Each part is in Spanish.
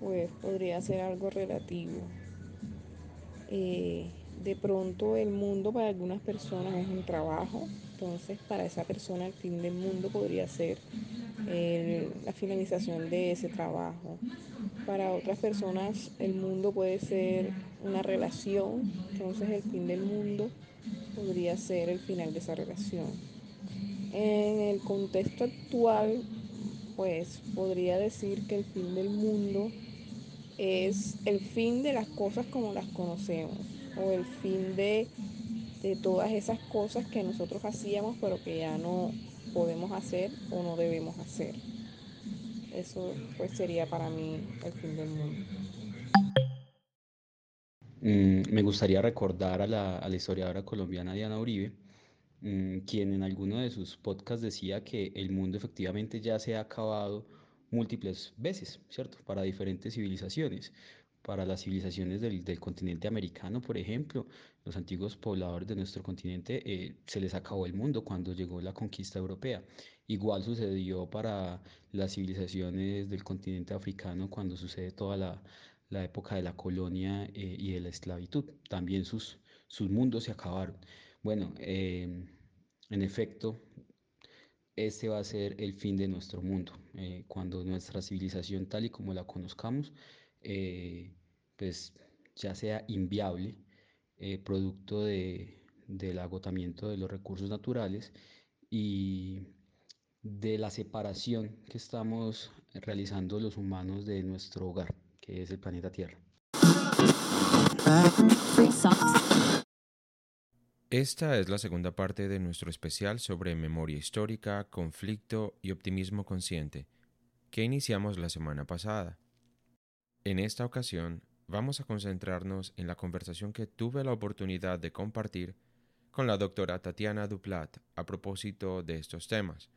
pues podría ser algo relativo. Eh, de pronto el mundo para algunas personas es un trabajo, entonces para esa persona el fin del mundo podría ser la finalización de ese trabajo. Para otras personas el mundo puede ser una relación, entonces el fin del mundo podría ser el final de esa relación. En el contexto actual, pues podría decir que el fin del mundo es el fin de las cosas como las conocemos o el fin de, todas esas cosas que nosotros hacíamos pero que ya no podemos hacer o no debemos hacer. Eso pues sería para mí el fin del mundo. Mm, me gustaría recordar a la, a la historiadora colombiana Diana Uribe, mm, quien en alguno de sus podcasts decía que el mundo efectivamente ya se ha acabado múltiples veces, ¿cierto? Para diferentes civilizaciones. Para las civilizaciones del, del continente americano, por ejemplo, los antiguos pobladores de nuestro continente, eh, se les acabó el mundo cuando llegó la conquista europea. Igual sucedió para las civilizaciones del continente africano cuando sucede toda la, la época de la colonia eh, y de la esclavitud. También sus, sus mundos se acabaron. Bueno, eh, en efecto, este va a ser el fin de nuestro mundo, eh, cuando nuestra civilización tal y como la conozcamos, eh, pues ya sea inviable, eh, producto de, del agotamiento de los recursos naturales y de la separación que estamos realizando los humanos de nuestro hogar, que es el planeta Tierra. Esta es la segunda parte de nuestro especial sobre memoria histórica, conflicto y optimismo consciente, que iniciamos la semana pasada. En esta ocasión vamos a concentrarnos en la conversación que tuve la oportunidad de compartir con la doctora Tatiana Duplat a propósito de estos temas,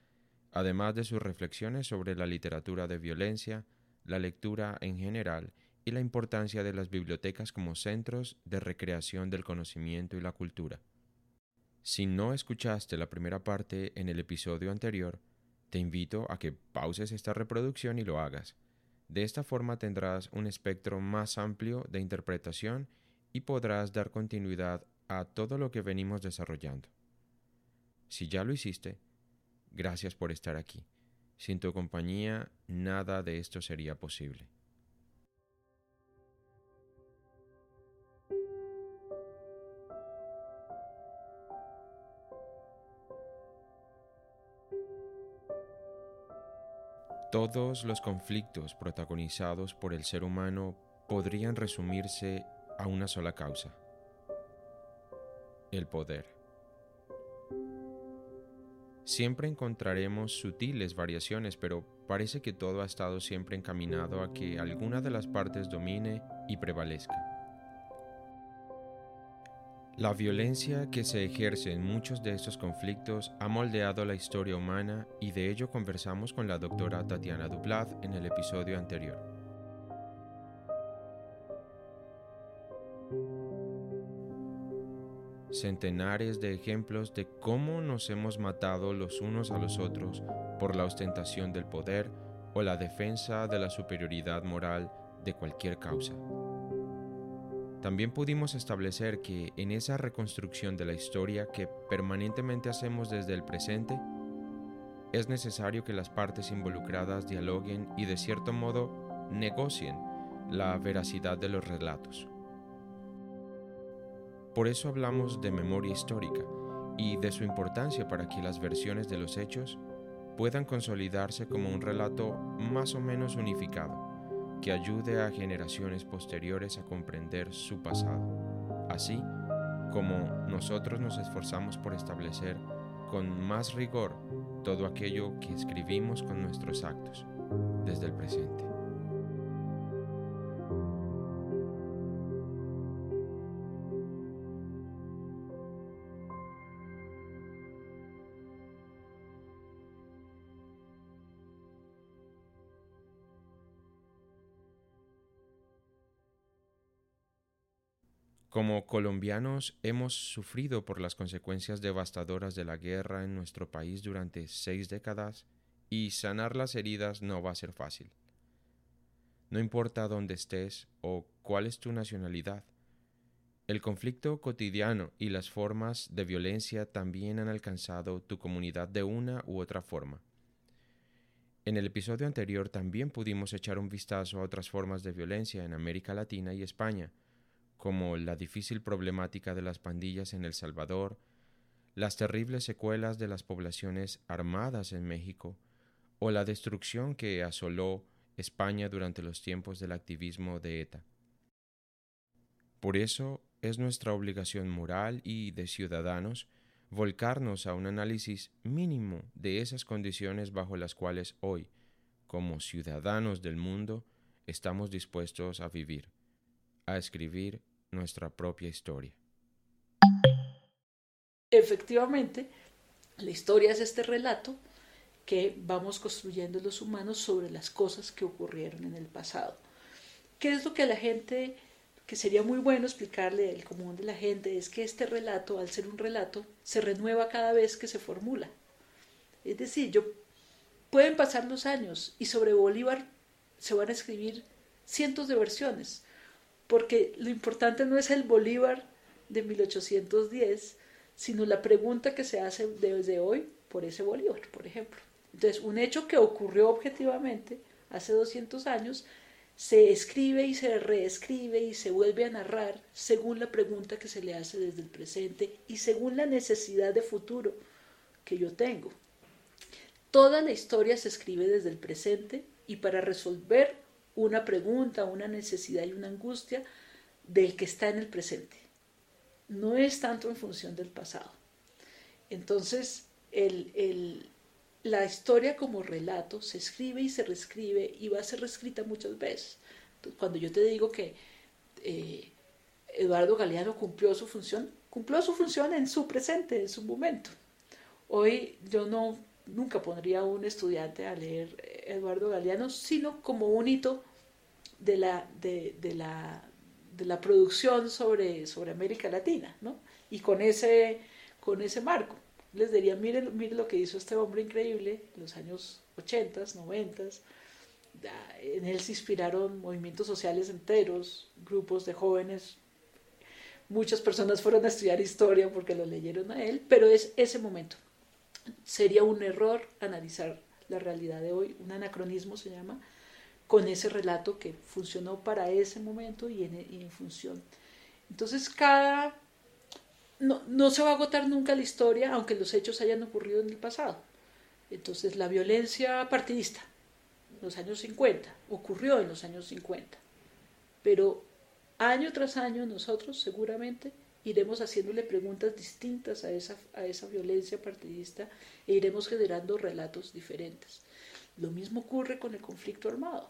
además de sus reflexiones sobre la literatura de violencia, la lectura en general y la importancia de las bibliotecas como centros de recreación del conocimiento y la cultura. Si no escuchaste la primera parte en el episodio anterior, te invito a que pauses esta reproducción y lo hagas. De esta forma tendrás un espectro más amplio de interpretación y podrás dar continuidad a todo lo que venimos desarrollando. Si ya lo hiciste, gracias por estar aquí. Sin tu compañía, nada de esto sería posible. Todos los conflictos protagonizados por el ser humano podrían resumirse a una sola causa, el poder. Siempre encontraremos sutiles variaciones, pero parece que todo ha estado siempre encaminado a que alguna de las partes domine y prevalezca. La violencia que se ejerce en muchos de estos conflictos ha moldeado la historia humana y de ello conversamos con la doctora Tatiana Duplat en el episodio anterior. Centenares de ejemplos de cómo nos hemos matado los unos a los otros por la ostentación del poder o la defensa de la superioridad moral de cualquier causa. También pudimos establecer que en esa reconstrucción de la historia que permanentemente hacemos desde el presente, es necesario que las partes involucradas dialoguen y de cierto modo negocien la veracidad de los relatos. Por eso hablamos de memoria histórica y de su importancia para que las versiones de los hechos puedan consolidarse como un relato más o menos unificado, que ayude a generaciones posteriores a comprender su pasado, así como nosotros nos esforzamos por establecer con más rigor todo aquello que escribimos con nuestros actos desde el presente. Como colombianos hemos sufrido por las consecuencias devastadoras de la guerra en nuestro país durante seis décadas y sanar las heridas no va a ser fácil. No importa dónde estés o cuál es tu nacionalidad, el conflicto cotidiano y las formas de violencia también han alcanzado tu comunidad de una u otra forma. En el episodio anterior también pudimos echar un vistazo a otras formas de violencia en América Latina y España, como la difícil problemática de las pandillas en El Salvador, las terribles secuelas de las poblaciones armadas en México, o la destrucción que asoló España durante los tiempos del activismo de ETA. Por eso es nuestra obligación moral y de ciudadanos volcarnos a un análisis mínimo de esas condiciones bajo las cuales hoy, como ciudadanos del mundo, estamos dispuestos a vivir, a escribir nuestra propia historia. Efectivamente, la historia es este relato que vamos construyendo los humanos sobre las cosas que ocurrieron en el pasado. ¿Qué es lo que a la gente, que sería muy bueno explicarle el común de la gente, es que este relato, al ser un relato, se renueva cada vez que se formula? Es decir, pueden pasar los años y sobre Bolívar se van a escribir cientos de versiones, porque lo importante no es el Bolívar de 1810, sino la pregunta que se hace desde hoy por ese Bolívar, por ejemplo. Entonces, un hecho que ocurrió objetivamente hace 200 años se escribe y se reescribe y se vuelve a narrar según la pregunta que se le hace desde el presente y según la necesidad de futuro que yo tengo. Toda la historia se escribe desde el presente y para resolver una pregunta, una necesidad y una angustia del que está en el presente. No es tanto en función del pasado. Entonces, la historia como relato se escribe y se reescribe y va a ser reescrita muchas veces. cuando yo te digo que eh, Eduardo Galeano cumplió su función, cumplió su función en su presente, en su momento. Hoy yo no nunca pondría a un estudiante a leer Eduardo Galeano, sino como un hito de la, de, la, de la producción sobre, sobre América Latina, ¿no? Y con ese, con ese marco. Les diría, miren, miren lo que hizo este hombre increíble en los años 80, 90. En él se inspiraron movimientos sociales enteros, grupos de jóvenes. Muchas personas fueron a estudiar historia porque lo leyeron a él, pero es ese momento. Sería un error analizar la realidad de hoy, un anacronismo se llama, con ese relato que funcionó para ese momento y en, función. Entonces, cada... No, no se va a agotar nunca la historia, aunque los hechos hayan ocurrido en el pasado. Entonces, la violencia partidista, en los años 50, ocurrió en los años 50. Pero año tras año nosotros seguramente iremos haciéndole preguntas distintas a esa, a esa violencia partidista e iremos generando relatos diferentes. Lo mismo ocurre con el conflicto armado.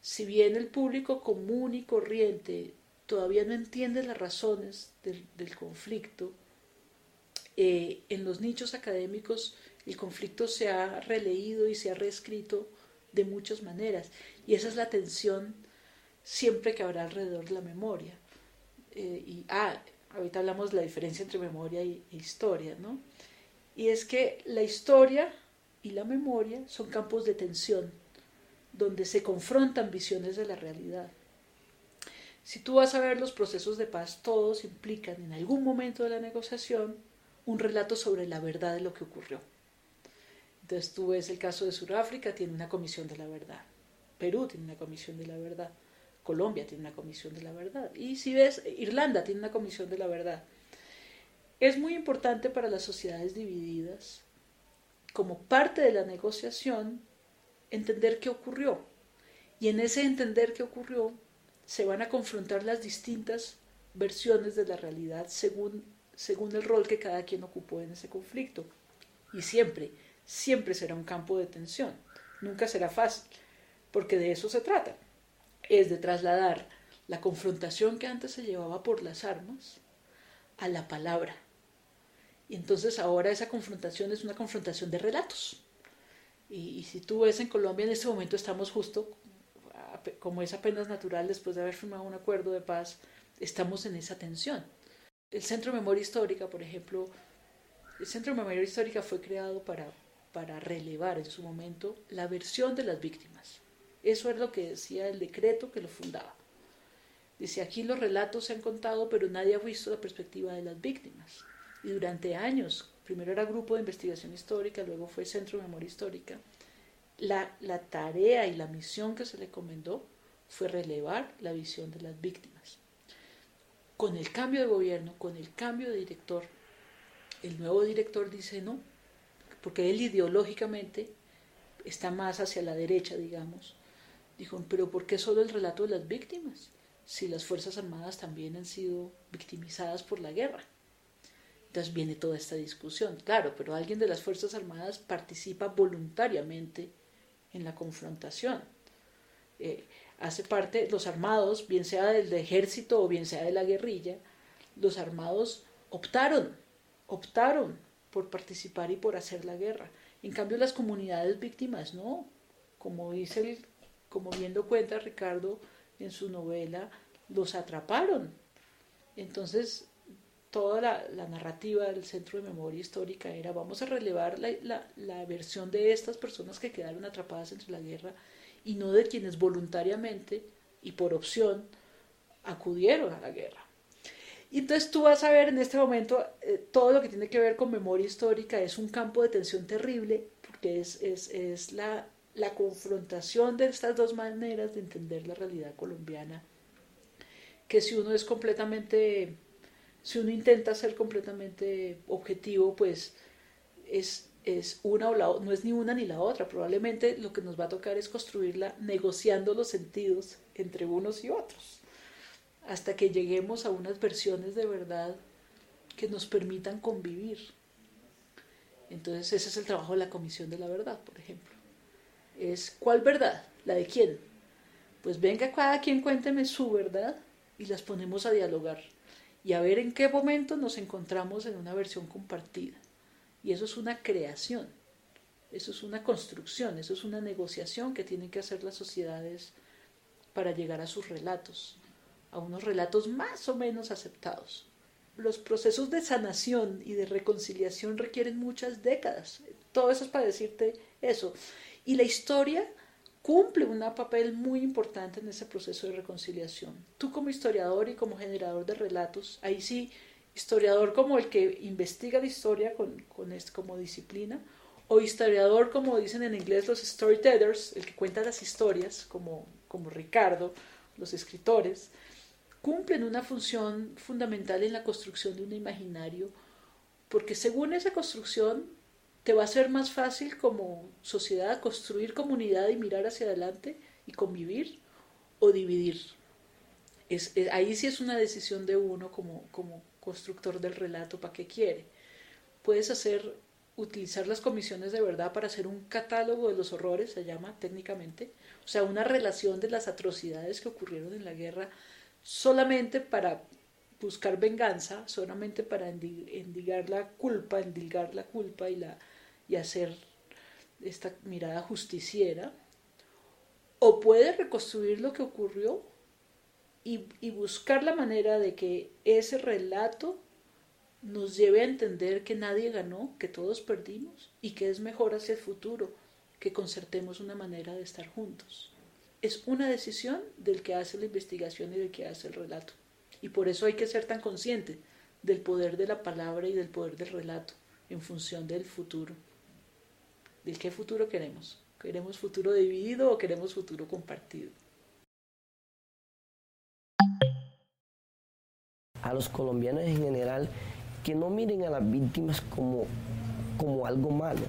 Si bien el público común y corriente todavía no entiende las razones del, conflicto, eh, en los nichos académicos el conflicto se ha releído y se ha reescrito de muchas maneras. Y esa es la tensión siempre que habrá alrededor de la memoria. Eh, y ah, ahorita hablamos de la diferencia entre memoria e historia, ¿no? Y es que la historia y la memoria son campos de tensión donde se confrontan visiones de la realidad. Si tú vas a ver los procesos de paz, todos implican en algún momento de la negociación un relato sobre la verdad de lo que ocurrió. Entonces tú ves el caso de Sudáfrica, tiene una comisión de la verdad. Perú tiene una comisión de la verdad, Colombia tiene una comisión de la verdad, y si ves, Irlanda tiene una comisión de la verdad. Es muy importante para las sociedades divididas, como parte de la negociación, entender qué ocurrió. Y en ese entender qué ocurrió, se van a confrontar las distintas versiones de la realidad según, según el rol que cada quien ocupó en ese conflicto. Y siempre, siempre será un campo de tensión. Nunca será fácil, porque de eso se trata. Es de trasladar la confrontación que antes se llevaba por las armas a la palabra. Y entonces ahora esa confrontación es una confrontación de relatos. Y, si tú ves en Colombia en este momento estamos justo, como es apenas natural después de haber firmado un acuerdo de paz, estamos en esa tensión. El Centro de Memoria Histórica, por ejemplo, el Centro de Memoria Histórica fue creado para, para relevar en su momento la versión de las víctimas. Eso es lo que decía el decreto que lo fundaba. Dice, aquí los relatos se han contado, pero nadie ha visto la perspectiva de las víctimas. Y durante años, primero era Grupo de Investigación Histórica, luego fue Centro de Memoria Histórica, la, la tarea y la misión que se le encomendó fue relevar la visión de las víctimas. Con el cambio de gobierno, con el cambio de director, el nuevo director dice no, porque él ideológicamente está más hacia la derecha, digamos. Dijo, pero ¿por qué solo el relato de las víctimas? Si las Fuerzas Armadas también han sido victimizadas por la guerra. Entonces viene toda esta discusión. Claro, pero alguien de las Fuerzas Armadas participa voluntariamente en la confrontación. Eh, hace parte, los armados, bien sea del ejército o bien sea de la guerrilla, los armados optaron, optaron por participar y por hacer la guerra. En cambio, las comunidades víctimas no. Como dice el, como viendo cuenta Ricardo en su novela, los atraparon. Entonces, toda la, narrativa del Centro de Memoria Histórica era vamos a relevar la, la, versión de estas personas que quedaron atrapadas entre la guerra y no de quienes voluntariamente y por opción acudieron a la guerra. Y entonces tú vas a ver en este momento eh, todo lo que tiene que ver con memoria histórica es un campo de tensión terrible porque es, es, es la, la confrontación de estas dos maneras de entender la realidad colombiana que si uno es completamente si uno intenta ser completamente objetivo, pues es, es una o la no es ni una ni la otra. Probablemente lo que nos va a tocar es construirla negociando los sentidos entre unos y otros, hasta que lleguemos a unas versiones de verdad que nos permitan convivir. Entonces ese es el trabajo de la Comisión de la Verdad, por ejemplo. Es ¿cuál verdad? ¿La de quién? Pues venga cada quien cuénteme su verdad y las ponemos a dialogar y a ver en qué momento nos encontramos en una versión compartida. Y eso es una creación, eso es una construcción, eso es una negociación que tienen que hacer las sociedades para llegar a sus relatos, a unos relatos más o menos aceptados. Los procesos de sanación y de reconciliación requieren muchas décadas. Todo eso es para decirte eso. Y la historia cumple un papel muy importante en ese proceso de reconciliación. Tú como historiador y como generador de relatos, ahí sí, historiador como el que investiga la historia con, este, como disciplina, o historiador como dicen en inglés los storytellers, el que cuenta las historias, como, como Ricardo, los escritores, cumplen una función fundamental en la construcción de un imaginario, porque según esa construcción te va a ser más fácil como sociedad construir comunidad y mirar hacia adelante y convivir o dividir. Es, ahí sí es una decisión de uno como, como constructor del relato para qué quiere. Puedes hacer, utilizar las comisiones de verdad para hacer un catálogo de los horrores, se llama técnicamente, o sea, una relación de las atrocidades que ocurrieron en la guerra solamente para buscar venganza, solamente para endigar la culpa, endilgar la culpa y la y hacer esta mirada justiciera, o puede reconstruir lo que ocurrió y, buscar la manera de que ese relato nos lleve a entender que nadie ganó, que todos perdimos y que es mejor hacia el futuro que concertemos una manera de estar juntos. Es una decisión del que hace la investigación y del que hace el relato. Y por eso hay que ser tan consciente del poder de la palabra y del poder del relato en función del futuro qué futuro queremos. ¿Queremos futuro dividido o queremos futuro compartido? A los colombianos en general, que no miren a las víctimas como, como algo malo,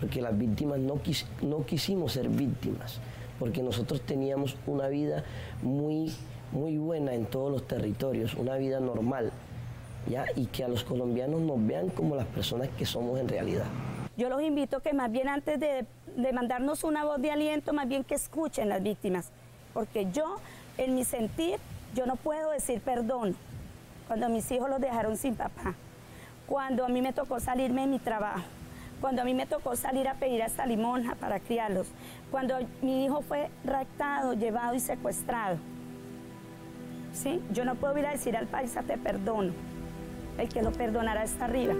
porque las víctimas no, no quisimos ser víctimas, porque nosotros teníamos una vida muy, muy buena en todos los territorios, una vida normal, ¿ya? y que a los colombianos nos vean como las personas que somos en realidad. Yo los invito que más bien antes de, mandarnos una voz de aliento, más bien que escuchen las víctimas, porque yo, en mi sentir, yo no puedo decir perdón cuando mis hijos los dejaron sin papá, cuando a mí me tocó salirme de mi trabajo, cuando a mí me tocó salir a pedir hasta limonja para criarlos, cuando mi hijo fue raptado, llevado y secuestrado. ¿Sí? Yo no puedo ir a decir al paisa te perdono. El que lo perdonará está arriba,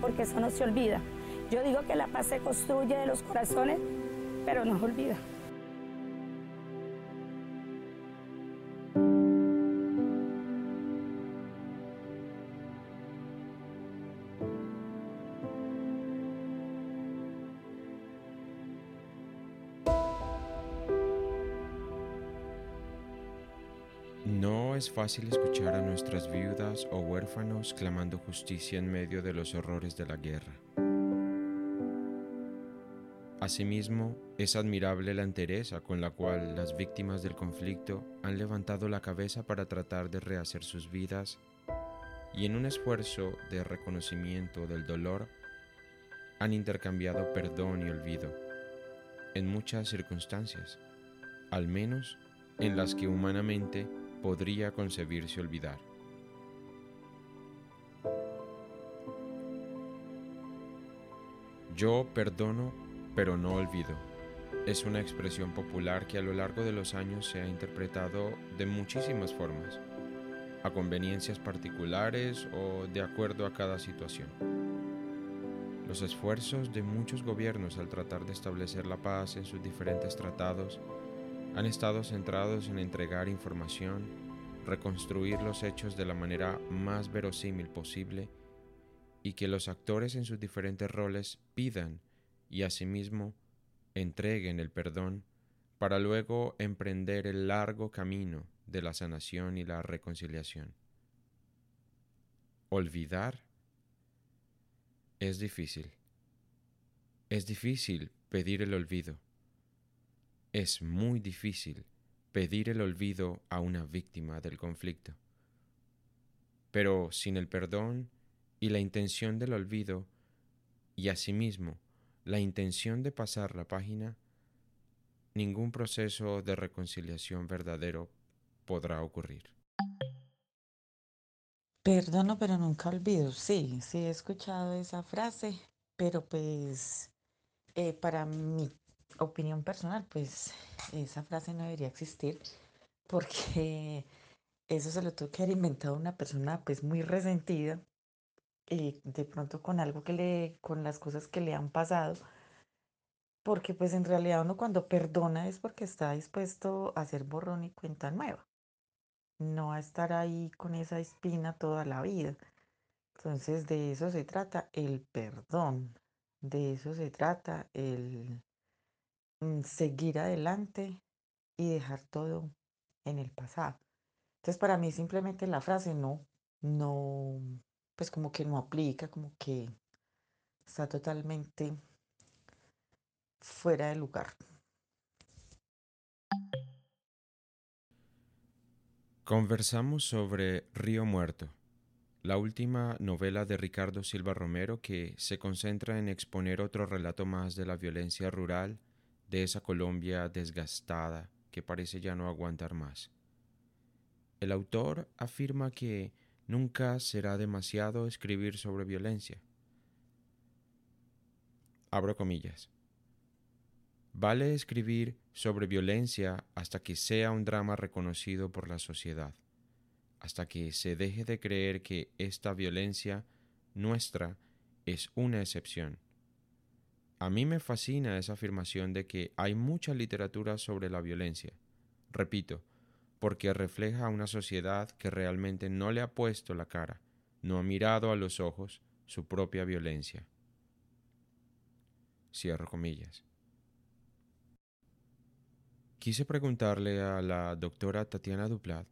porque eso no se olvida. Yo digo que la paz se construye de los corazones, pero no se olvida. No es fácil escuchar a nuestras viudas o huérfanos clamando justicia en medio de los horrores de la guerra. Asimismo, es admirable la entereza con la cual las víctimas del conflicto han levantado la cabeza para tratar de rehacer sus vidas y en un esfuerzo de reconocimiento del dolor han intercambiado perdón y olvido en muchas circunstancias, al menos en las que humanamente podría concebirse olvidar. Yo perdono pero no olvido. Es una expresión popular que a lo largo de los años se ha interpretado de muchísimas formas, a conveniencias particulares o de acuerdo a cada situación. Los esfuerzos de muchos gobiernos al tratar de establecer la paz en sus diferentes tratados han estado centrados en entregar información, reconstruir los hechos de la manera más verosímil posible y que los actores en sus diferentes roles pidan y asimismo entreguen el perdón para luego emprender el largo camino de la sanación y la reconciliación. Olvidar es difícil. Es difícil pedir el olvido. Es muy difícil pedir el olvido a una víctima del conflicto. Pero sin el perdón y la intención del olvido, y asimismo la intención de pasar la página, ningún proceso de reconciliación verdadero podrá ocurrir. Perdono, pero nunca olvido. Sí, sí he escuchado esa frase, pero pues eh, para mi opinión personal, pues esa frase no debería existir porque eso se lo tuvo que haber inventado una persona pues muy resentida y de pronto con algo que le, con las cosas que le han pasado, porque pues en realidad uno cuando perdona es porque está dispuesto a hacer borrón y cuenta nueva, no a estar ahí con esa espina toda la vida. Entonces de eso se trata el perdón, de eso se trata el mm, seguir adelante y dejar todo en el pasado. Entonces para mí simplemente la frase no, no, pues como que no aplica, como que está totalmente fuera de lugar. Conversamos sobre Río Muerto, la última novela de Ricardo Silva Romero que se concentra en exponer otro relato más de la violencia rural de esa Colombia desgastada que parece ya no aguantar más. El autor afirma que Nunca será demasiado escribir sobre violencia. Abro comillas. Vale escribir sobre violencia hasta que sea un drama reconocido por la sociedad, hasta que se deje de creer que esta violencia nuestra es una excepción. A mí me fascina esa afirmación de que hay mucha literatura sobre la violencia. Repito, porque refleja una sociedad que realmente no le ha puesto la cara, no ha mirado a los ojos su propia violencia. Cierro comillas. quise preguntarle a la doctora Tatiana Duplat,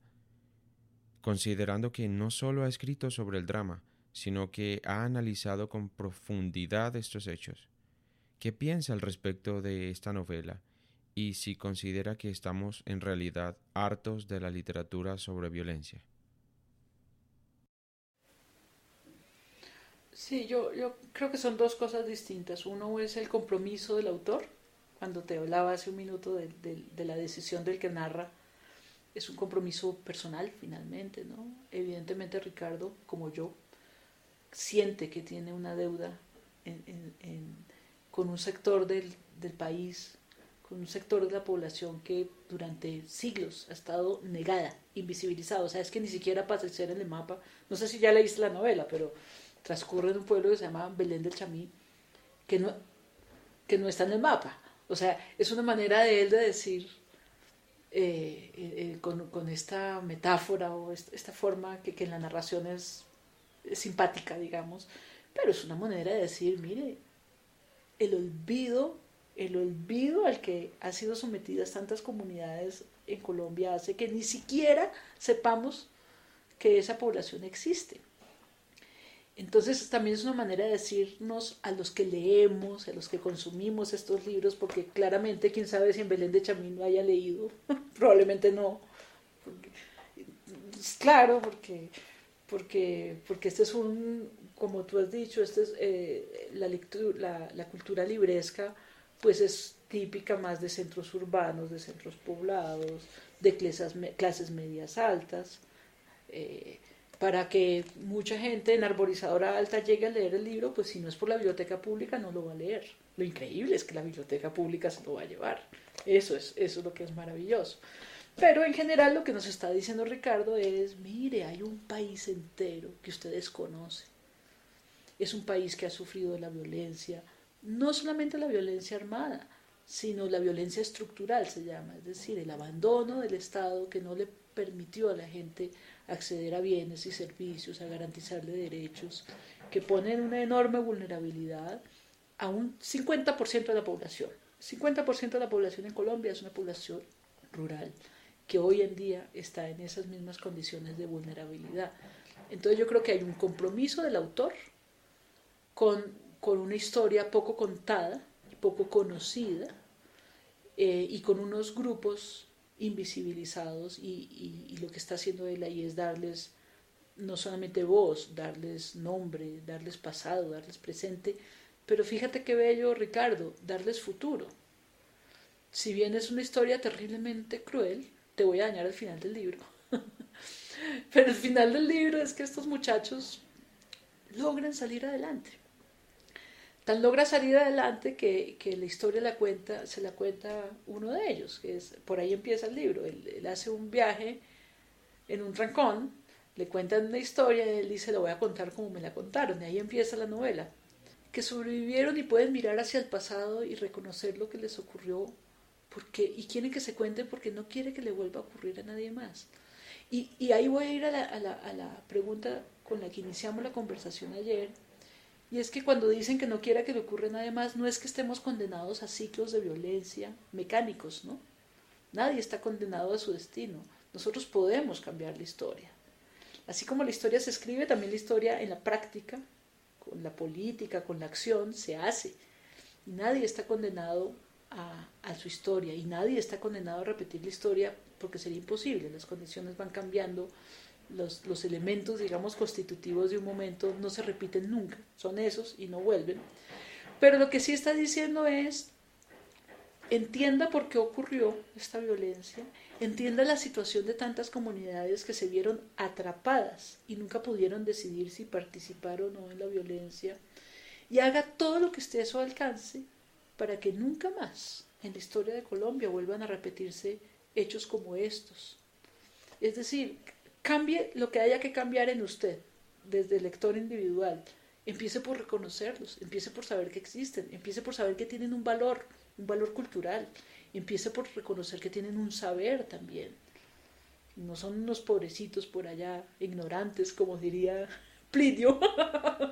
considerando que no solo ha escrito sobre el drama, sino que ha analizado con profundidad estos hechos. ¿Qué piensa al respecto de esta novela y si considera que estamos en realidad hartos de la literatura sobre violencia? Sí, yo, yo creo que son dos cosas distintas. Uno es el compromiso del autor, cuando te hablaba hace un minuto de, la decisión del que narra, es un compromiso personal finalmente, ¿no? Evidentemente Ricardo, como yo, siente que tiene una deuda con un sector del, país, con un sector de la población que durante siglos ha estado negada, invisibilizada. O sea, es que ni siquiera aparecer en el mapa. No sé si ya leíste la novela, pero transcurre en un pueblo que se llama Belén del Chamí, que no, que no está en el mapa. O sea, es una manera de él de decir, eh, eh, eh, con, esta metáfora o esta, forma que, que en la narración es simpática, digamos, pero es una manera de decir, mire, el olvido, el olvido al que ha sido sometidas tantas comunidades en Colombia hace que ni siquiera sepamos que esa población existe. Entonces también es una manera de decirnos a los que leemos, a los que consumimos estos libros, porque claramente quién sabe si en Belén de Chamín no haya leído, probablemente no. claro, porque porque, porque este es un, como tú has dicho, este es, eh, la, lectura, la, cultura libresca pues es típica más de centros urbanos, de centros poblados, de clases, clases medias altas, eh, para que mucha gente en arborizadora alta llegue a leer el libro, pues si no es por la biblioteca pública no lo va a leer. Lo increíble es que la biblioteca pública se lo va a llevar. Eso es, eso es lo que es maravilloso. Pero en general lo que nos está diciendo Ricardo es, mire, hay un país entero que ustedes conocen. Es un país que ha sufrido la violencia, no solamente la violencia armada, sino la violencia estructural se llama, es decir, el abandono del Estado que no le permitió a la gente acceder a bienes y servicios, a garantizarle derechos, que ponen una enorme vulnerabilidad a un 50% de la población. 50% de la población en Colombia es una población rural que hoy en día está en esas mismas condiciones de vulnerabilidad. Entonces yo creo que hay un compromiso del autor con, con una historia poco contada, poco conocida, eh, y con unos grupos invisibilizados y, y, lo que está haciendo él ahí es darles no solamente voz, darles nombre, darles pasado, darles presente, pero fíjate qué bello Ricardo, darles futuro. Si bien es una historia terriblemente cruel, te voy a dañar al final del libro. Pero el final del libro es que estos muchachos logran salir adelante. Tan logra salir adelante que, la historia la cuenta, se la cuenta uno de ellos, que es, por ahí empieza el libro. Él, hace un viaje en un trancón, le cuentan una historia y él dice, la voy a contar como me la contaron. Y ahí empieza la novela. Que sobrevivieron y pueden mirar hacia el pasado y reconocer lo que les ocurrió porque, y quiere que se cuente porque no quiere que le vuelva a ocurrir a nadie más. Y, y ahí voy a ir a la, a, la, a la, pregunta con la que iniciamos la conversación ayer, y es que cuando dicen que no quiera que le ocurra a nadie más, no es que estemos condenados a ciclos de violencia mecánicos, ¿no? Nadie está condenado a su destino. Nosotros podemos cambiar la historia. Así como la historia se escribe, también la historia en la práctica, con la política, con la acción, se hace. Y nadie está condenado a, su historia y nadie está condenado a repetir la historia porque sería imposible, las condiciones van cambiando, los, elementos, digamos, constitutivos de un momento no se repiten nunca, son esos y no vuelven. Pero lo que sí está diciendo es, entienda por qué ocurrió esta violencia, entienda la situación de tantas comunidades que se vieron atrapadas y nunca pudieron decidir si participar o no en la violencia, y haga todo lo que esté a su alcance para que nunca más en la historia de Colombia vuelvan a repetirse hechos como estos. Es decir, cambie lo que haya que cambiar en usted, desde el lector individual. Empiece por reconocerlos, empiece por saber que existen, empiece por saber que tienen un valor, un valor cultural, empiece por reconocer que tienen un saber también. No son unos pobrecitos por allá, ignorantes, como diría Plinio.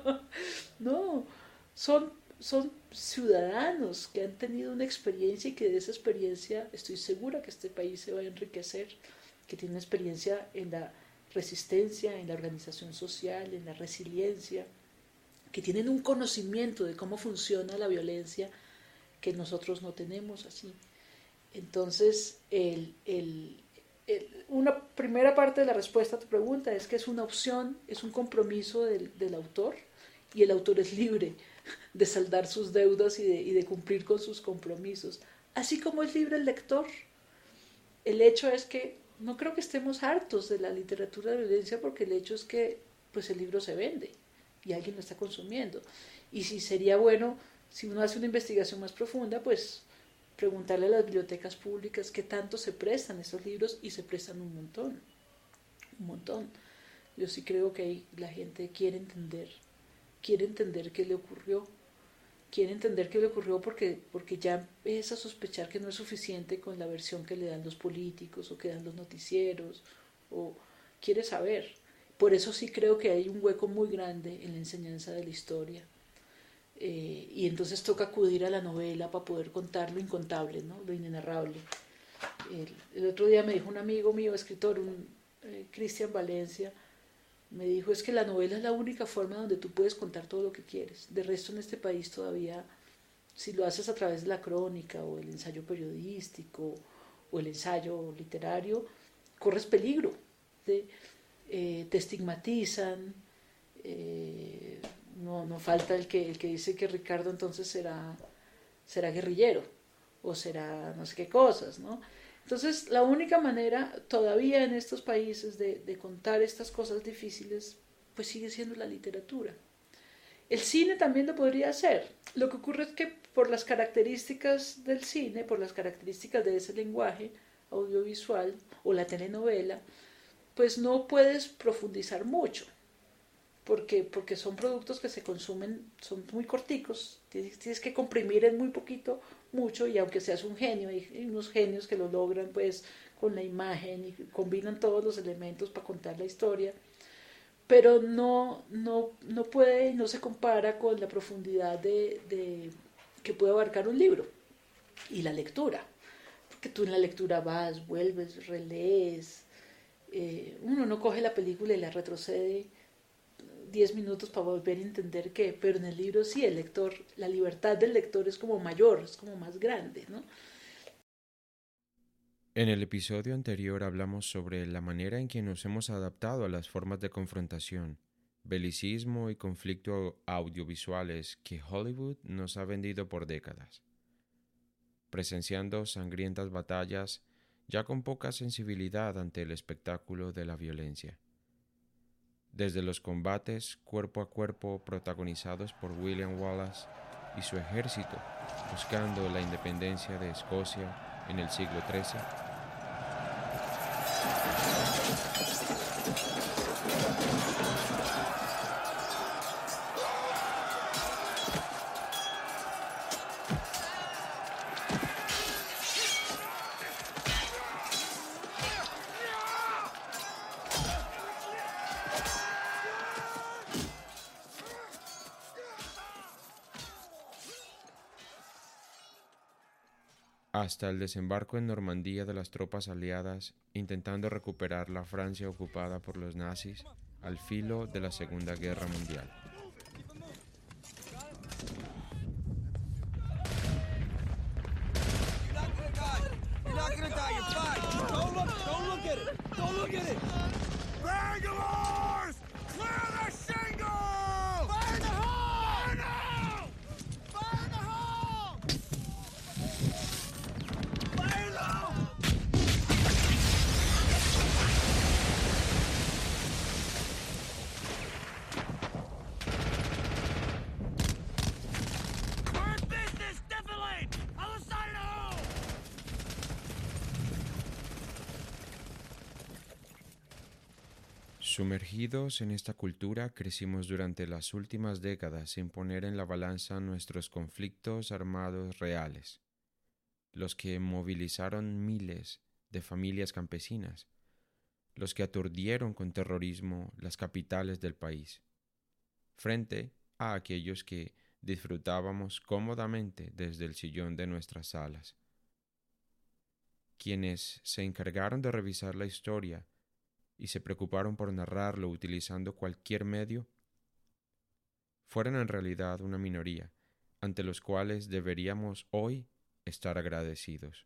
no, son son ciudadanos que han tenido una experiencia y que de esa experiencia estoy segura que este país se va a enriquecer, que tiene experiencia en la resistencia, en la organización social, en la resiliencia, que tienen un conocimiento de cómo funciona la violencia que nosotros no tenemos así. Entonces, el, una primera parte de la respuesta a tu pregunta es que es una opción, es un compromiso del, autor y el autor es libre de saldar sus deudas y de, y de, cumplir con sus compromisos, así como es libre el lector. El hecho es que no creo que estemos hartos de la literatura de violencia porque el hecho es que pues el libro se vende y alguien lo está consumiendo. Y si sería bueno, si uno hace una investigación más profunda, pues preguntarle a las bibliotecas públicas qué tanto se prestan estos libros y se prestan un montón, un montón. Yo sí creo que la gente quiere entender, quiere entender qué le ocurrió, quiere entender qué le ocurrió porque, porque ya empieza a sospechar que no es suficiente con la versión que le dan los políticos o que dan los noticieros, o quiere saber. Por eso sí creo que hay un hueco muy grande en la enseñanza de la historia. Eh, y entonces toca acudir a la novela para poder contar lo incontable, ¿no? lo inenarrable. El, otro día me dijo un amigo mío, escritor, un eh, Cristian Valencia, me dijo es que la novela es la única forma donde tú puedes contar todo lo que quieres. De resto en este país todavía, si lo haces a través de la crónica o el ensayo periodístico o el ensayo literario, corres peligro. Eh, te estigmatizan, no, no falta el que, el que dice que Ricardo entonces será, será guerrillero o será no sé qué cosas, ¿no? Entonces, la única manera todavía en estos países de, contar estas cosas difíciles, pues sigue siendo la literatura. El cine también lo podría hacer. Lo que ocurre es que por las características del cine, por las características de ese lenguaje audiovisual o la telenovela, pues no puedes profundizar mucho porque, porque son productos que se consumen, son muy corticos, tienes, que comprimir en muy poquito, mucho, y aunque seas un genio, hay, unos genios que lo logran pues con la imagen y combinan todos los elementos para contar la historia, pero no, no, no puede, no se compara con la profundidad de, que puede abarcar un libro y la lectura, porque tú en la lectura vas, vuelves, relees, eh, uno no coge la película y la retrocede 10 minutos para volver a entender qué, pero en el libro sí, el lector, la libertad del lector es como mayor, es como más grande, ¿no? En el episodio anterior hablamos sobre la manera en que nos hemos adaptado a las formas de confrontación, belicismo y conflicto audiovisuales que Hollywood nos ha vendido por décadas, presenciando sangrientas batallas ya con poca sensibilidad ante el espectáculo de la violencia desde los combates cuerpo a cuerpo protagonizados por William Wallace y su ejército buscando la independencia de Escocia en el siglo XIII hasta el desembarco en Normandía de las tropas aliadas intentando recuperar la Francia ocupada por los nazis al filo de la Segunda Guerra Mundial. En esta cultura, crecimos durante las últimas décadas sin poner en la balanza nuestros conflictos armados reales, los que movilizaron miles de familias campesinas, los que aturdieron con terrorismo las capitales del país, frente a aquellos que disfrutábamos cómodamente desde el sillón de nuestras salas. Quienes se encargaron de revisar la historia y se preocuparon por narrarlo utilizando cualquier medio, fueron en realidad una minoría, ante los cuales deberíamos hoy estar agradecidos.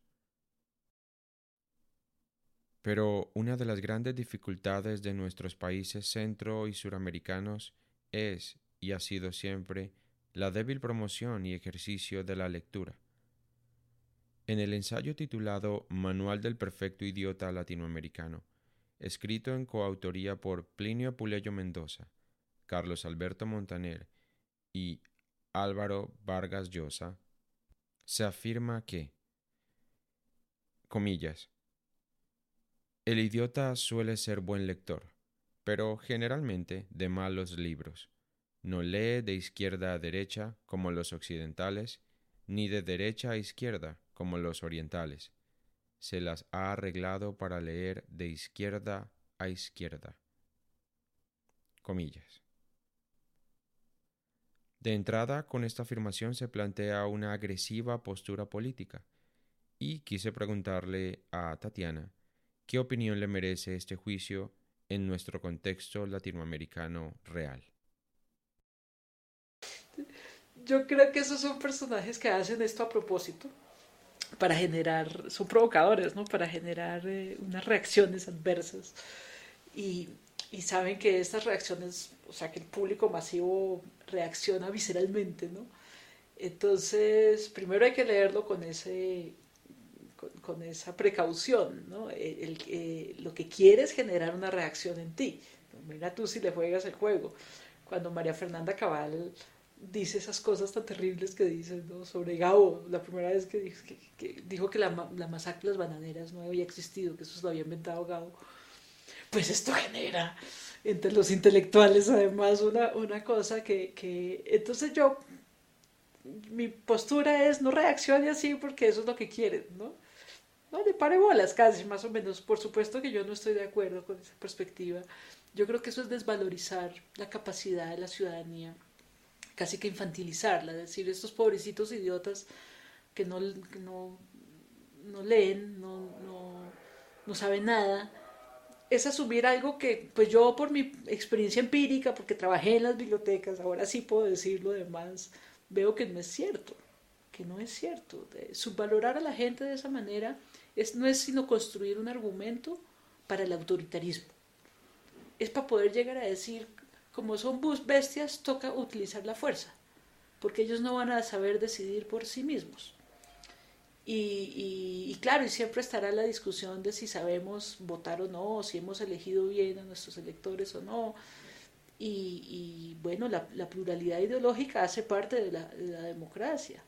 Pero una de las grandes dificultades de nuestros países centro y suramericanos es y ha sido siempre la débil promoción y ejercicio de la lectura. En el ensayo titulado Manual del Perfecto Idiota Latinoamericano, escrito en coautoría por Plinio Apuleyo Mendoza, Carlos Alberto Montaner y Álvaro Vargas Llosa, se afirma que, comillas, el idiota suele ser buen lector, pero generalmente de malos libros. No lee de izquierda a derecha como los occidentales, ni de derecha a izquierda como los orientales. Se las ha arreglado para leer de izquierda a izquierda. Comillas. De entrada, con esta afirmación se plantea una agresiva postura política, y quise preguntarle a Tatiana ¿Qué opinión le merece este juicio en nuestro contexto latinoamericano real? Yo creo que esos son personajes que hacen esto a propósito para generar, son provocadores, ¿no? Para generar eh, unas reacciones adversas. Y, y, saben que estas reacciones, o sea, que el público masivo reacciona visceralmente, ¿no? Entonces, primero hay que leerlo con ese, con, esa precaución, ¿no? El, eh, lo que quiere es generar una reacción en ti. Mira tú si le juegas el juego. Cuando María Fernanda Cabal dice esas cosas tan terribles que dice ¿no? sobre Gabo, la primera vez que, dijo que, que, dijo que la, la, masacre de las bananeras no había existido, que eso se lo había inventado Gabo, pues esto genera entre los intelectuales además una, una cosa que, que entonces yo mi postura es no reaccione así porque eso es lo que quieren, ¿no? no le pare bolas casi, más o menos. Por supuesto que yo no estoy de acuerdo con esa perspectiva. Yo creo que eso es desvalorizar la capacidad de la ciudadanía, casi que infantilizarla, decir, estos pobrecitos idiotas que no, no, no leen, no, no, no saben nada, es asumir algo que, pues yo por mi experiencia empírica, porque trabajé en las bibliotecas, ahora sí puedo decir lo demás, veo que no es cierto, que no es cierto. subvalorar a la gente de esa manera es, no es sino construir un argumento para el autoritarismo. Es para poder llegar a decir, como son bus bestias, toca utilizar la fuerza, porque ellos no van a saber decidir por sí mismos. Y, y, claro, y siempre estará la discusión de si sabemos votar o no, si hemos elegido bien a nuestros electores o no. Y, y bueno, la, la, pluralidad ideológica hace parte de la, de la democracia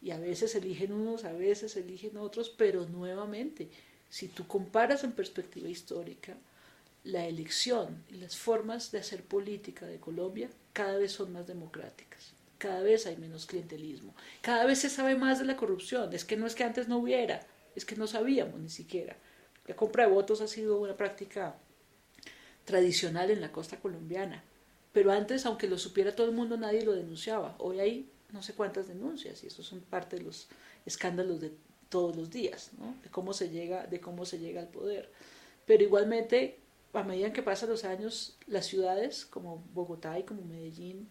y a veces eligen unos, a veces eligen otros, pero nuevamente, si tú comparas en perspectiva histórica, la elección y las formas de hacer política de Colombia cada vez son más democráticas, cada vez hay menos clientelismo, cada vez se sabe más de la corrupción, es que no es que antes no hubiera, es que no sabíamos ni siquiera. La compra de votos ha sido una práctica tradicional en la costa colombiana, pero antes, aunque lo supiera todo el mundo, nadie lo denunciaba. Hoy hay no sé cuántas denuncias y eso son parte de los escándalos de todos los días, ¿no? de cómo se llega, de cómo se llega al poder. Pero igualmente, a medida que pasan los años, las ciudades como Bogotá y como Medellín,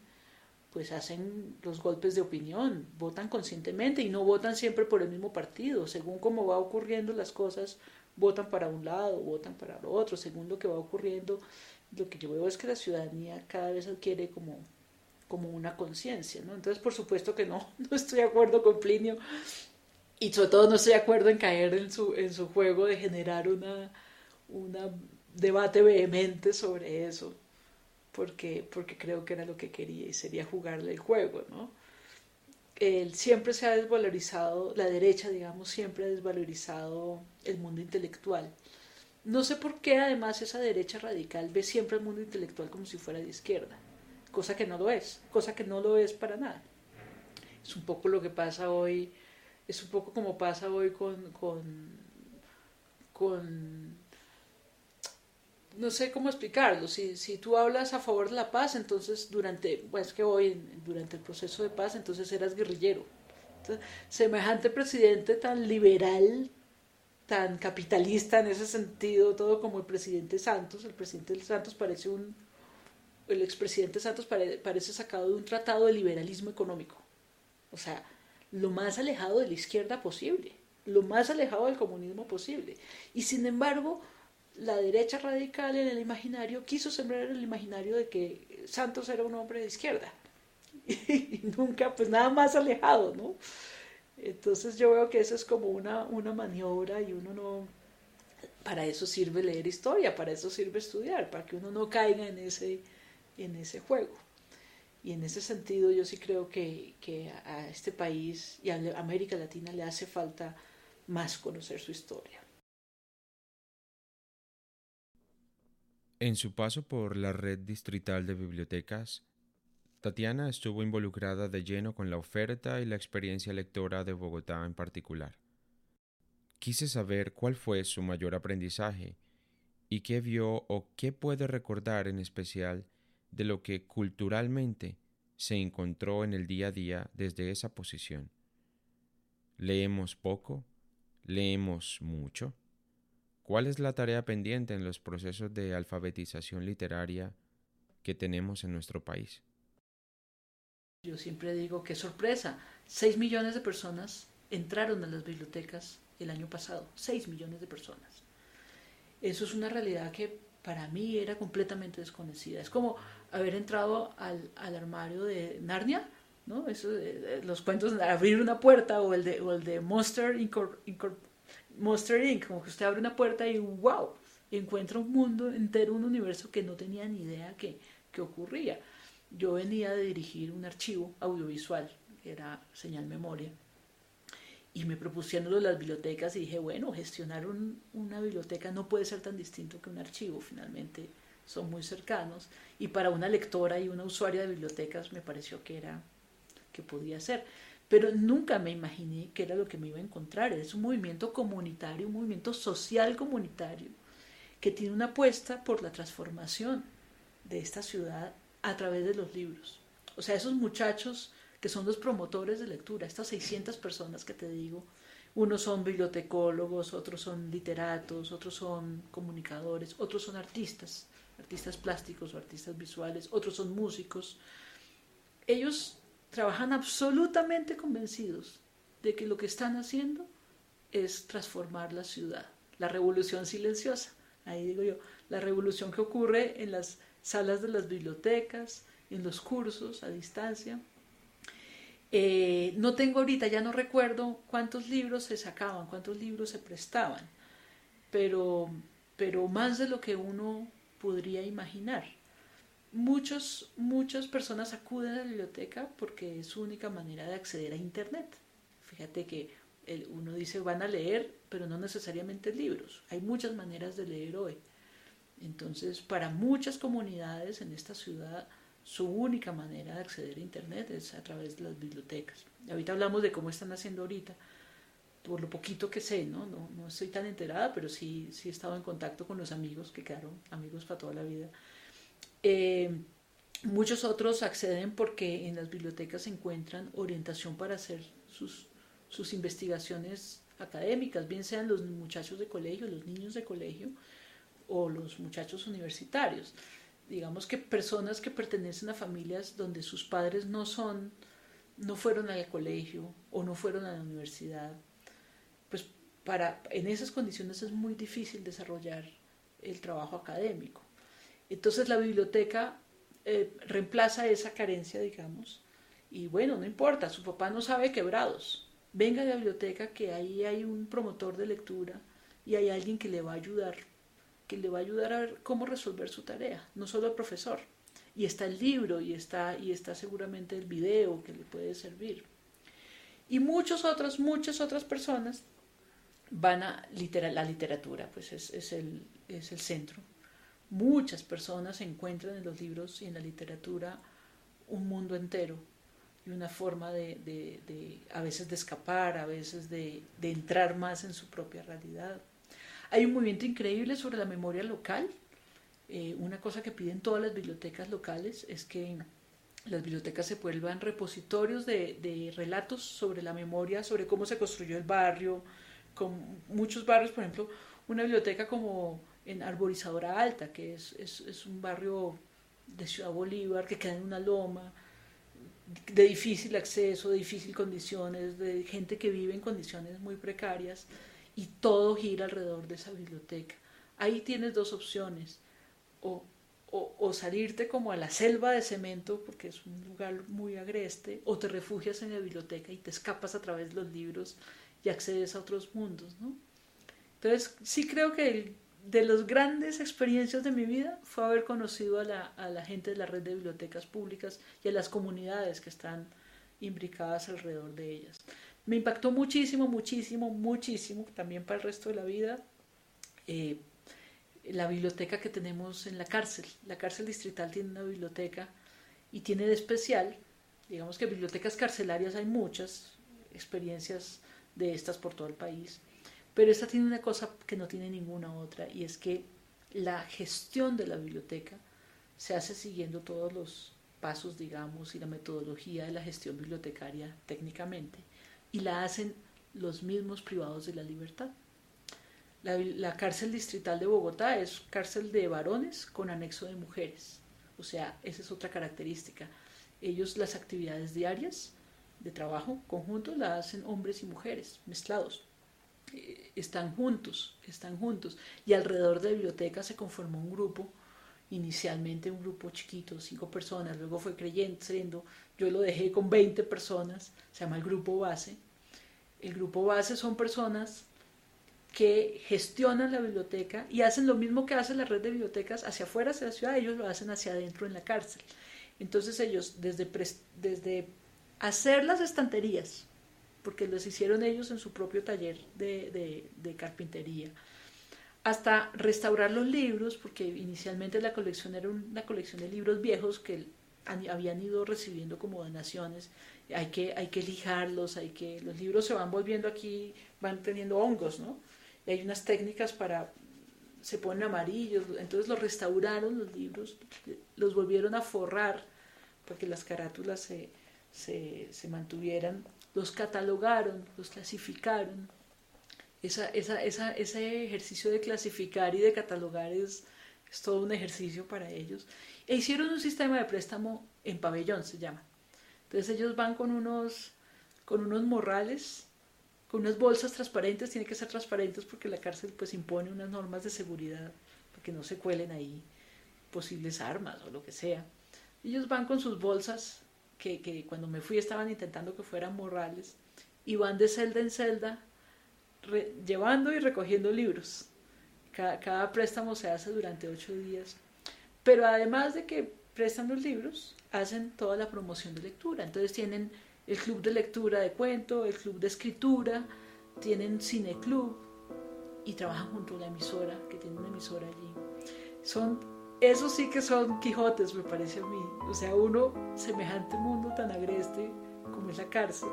pues hacen los golpes de opinión, votan conscientemente y no votan siempre por el mismo partido, según cómo va ocurriendo las cosas, votan para un lado, votan para el otro, según lo que va ocurriendo, lo que yo veo es que la ciudadanía cada vez adquiere como como una conciencia, ¿no? Entonces, por supuesto que no, no estoy de acuerdo con Plinio y sobre todo no estoy de acuerdo en caer en su, en su juego de generar una, una debate vehemente sobre eso, porque, porque creo que era lo que quería y sería jugarle el juego, ¿no? Él siempre se ha desvalorizado, la derecha, digamos, siempre ha desvalorizado el mundo intelectual. No sé por qué además esa derecha radical ve siempre el mundo intelectual como si fuera de izquierda cosa que no lo es, cosa que no lo es para nada. Es un poco lo que pasa hoy, es un poco como pasa hoy con, con, con no sé cómo explicarlo. Si, si tú hablas a favor de la paz, entonces durante, pues que hoy, durante el proceso de paz, entonces eras guerrillero. semejante presidente tan liberal, tan capitalista en ese sentido, todo como el presidente Santos. El presidente Santos parece un, el expresidente Santos parece sacado de un tratado de liberalismo económico. O sea, lo más alejado de la izquierda posible, lo más alejado del comunismo posible. Y sin embargo, la derecha radical en el imaginario quiso sembrar en el imaginario de que Santos era un hombre de izquierda. Y nunca, pues nada más alejado, ¿no? Entonces yo veo que eso es como una, una maniobra y uno no, para eso sirve leer historia, para eso sirve estudiar, para que uno no caiga en ese, en ese juego. Y en ese sentido yo sí creo que, que a este país y a América Latina le hace falta más conocer su historia. En su paso por la red distrital de bibliotecas, Tatiana estuvo involucrada de lleno con la oferta y la experiencia lectora de Bogotá en particular. Quise saber cuál fue su mayor aprendizaje y qué vio o qué puede recordar en especial de lo que culturalmente se encontró en el día a día desde esa posición. ¿Leemos poco? ¿Leemos mucho? ¿Cuál es la tarea pendiente en los procesos de alfabetización literaria que tenemos en nuestro país? Yo siempre digo que sorpresa, 6 millones de personas entraron a las bibliotecas el año pasado, 6 millones de personas. Eso es una realidad que para mí era completamente desconocida. Es como haber entrado al, armario de Narnia, ¿no? Eso, los cuentos abrir una puerta o el de, o el de Monster, Monster Inc., como que usted abre una puerta y wow, encuentra un mundo entero, un universo que no tenía ni idea que, que ocurría. Yo venía de dirigir un archivo audiovisual, que era señal memoria, y me propusieron las bibliotecas y dije, bueno, gestionar una biblioteca no puede ser tan distinto que un archivo, finalmente son muy cercanos, y para una lectora y una usuaria de bibliotecas me pareció que era, que podía ser. Pero nunca me imaginé que era lo que me iba a encontrar. Es un movimiento comunitario, un movimiento social comunitario, que tiene una apuesta por la transformación de esta ciudad a través de los libros. O sea, esos muchachos que son los promotores de lectura, estas 600 personas que te digo, unos son bibliotecólogos, otros son literatos, otros son comunicadores, otros son artistas, artistas plásticos o artistas visuales, otros son músicos. Ellos trabajan absolutamente convencidos de que lo que están haciendo es transformar la ciudad, la revolución silenciosa. Ahí digo yo, la revolución que ocurre en las salas de las bibliotecas, en los cursos a distancia, eh, no tengo ahorita, ya no recuerdo cuántos libros se sacaban, cuántos libros se prestaban, pero, pero más de lo que uno podría imaginar. Muchos, muchas personas acuden a la biblioteca porque es su única manera de acceder a Internet. Fíjate que uno dice van a leer, pero no necesariamente libros. Hay muchas maneras de leer hoy. Entonces, para muchas comunidades en esta ciudad, su única manera de acceder a Internet es a través de las bibliotecas. ahorita hablamos de cómo están haciendo ahorita, por lo poquito que sé, ¿no? No, no estoy tan enterada, pero sí, sí he estado en contacto con los amigos que quedaron amigos para toda la vida. Eh, muchos otros acceden porque en las bibliotecas se encuentran orientación para hacer sus, sus investigaciones académicas, bien sean los muchachos de colegio, los niños de colegio o los muchachos universitarios digamos que personas que pertenecen a familias donde sus padres no son, no fueron al colegio o no fueron a la universidad, pues para, en esas condiciones es muy difícil desarrollar el trabajo académico. Entonces la biblioteca eh, reemplaza esa carencia, digamos, y bueno, no importa, su papá no sabe quebrados, venga a la biblioteca que ahí hay un promotor de lectura y hay alguien que le va a ayudar que le va a ayudar a ver cómo resolver su tarea, no solo el profesor. Y está el libro y está, y está seguramente el video que le puede servir. Y muchas otras, muchas otras personas van a la literatura, pues es, el, es el centro. Muchas personas encuentran en los libros y en la literatura un mundo entero y una forma de, a veces de escapar, a veces de, de entrar más en su propia realidad. Hay un movimiento increíble sobre la memoria local Eh, una cosa que piden todas las bibliotecas locales es que las bibliotecas se vuelvan repositorios de, de, relatos sobre la memoria, sobre cómo se construyó el barrio, con muchos barrios, por ejemplo, una biblioteca como en Arborizadora Alta, que es, es, es un barrio de Ciudad Bolívar, que queda en una loma, de difícil acceso, de difícil condiciones, de gente que vive en condiciones muy precarias, y todo gira alrededor de esa biblioteca. Ahí tienes dos opciones, o, o, o, salirte como a la selva de cemento, porque es un lugar muy agreste, o te refugias en la biblioteca y te escapas a través de los libros y accedes a otros mundos. Entonces, sí creo que el, de las grandes experiencias de mi vida fue haber conocido a la, gente de la red de bibliotecas públicas y a las comunidades que están imbricadas alrededor de ellas. Me impactó muchísimo, muchísimo, muchísimo, también para el resto de la vida, eh, la biblioteca que tenemos en la cárcel. La cárcel distrital tiene una biblioteca y tiene de especial, digamos que bibliotecas carcelarias hay muchas, experiencias de estas por todo el país pero esta tiene una cosa que no tiene ninguna otra y es que la gestión de la biblioteca se hace siguiendo todos los pasos, digamos, y la metodología de la gestión bibliotecaria técnicamente y la hacen los mismos privados de la libertad. La, cárcel distrital de Bogotá es cárcel de varones con anexo de mujeres. O sea, esa es otra característica. Ellos las actividades diarias de trabajo conjunto la hacen hombres y mujeres mezclados están juntos, están juntos. Y alrededor de la biblioteca se conformó un grupo, inicialmente un grupo chiquito, cinco personas, luego fue creyendo, yo lo dejé con 20 personas, se llama el grupo base. El grupo base son personas que gestionan la biblioteca y hacen lo mismo que hace la red de bibliotecas hacia afuera, hacia la ciudad, ellos lo hacen hacia adentro en la cárcel. Entonces ellos, desde, desde hacer las estanterías, porque los hicieron ellos en su propio taller de, carpintería, hasta restaurar los libros, porque inicialmente la colección era una colección de libros viejos que habían ido recibiendo como donaciones, hay que, hay que lijarlos, hay que, los libros se van volviendo aquí, van teniendo hongos, ¿no? Y hay unas técnicas para, se ponen amarillos, entonces los restauraron los libros, los volvieron a forrar, para que las carátulas se, se, se mantuvieran los catalogaron, los clasificaron. Esa, esa, esa, ese ejercicio de clasificar y de catalogar es, todo un ejercicio para ellos. E hicieron un sistema de préstamo en pabellón, se llama. Entonces ellos van con unos, con unos morrales, con unas bolsas transparentes, tienen que ser transparentes porque la cárcel pues impone unas normas de seguridad para que no se cuelen ahí posibles armas o lo que sea. Ellos van con sus bolsas que, que, cuando me fui estaban intentando que fueran morrales, y van de celda en celda llevando y recogiendo libros. Cada, préstamo se hace durante ocho días. Pero además de que prestan los libros, hacen toda la promoción de lectura. Entonces tienen el club de lectura de cuento, el club de escritura, tienen cineclub y trabajan junto a la emisora, que tiene una emisora allí. Son eso sí que son Quijotes, me parece a mí. O sea, uno, semejante mundo tan agreste como es la cárcel,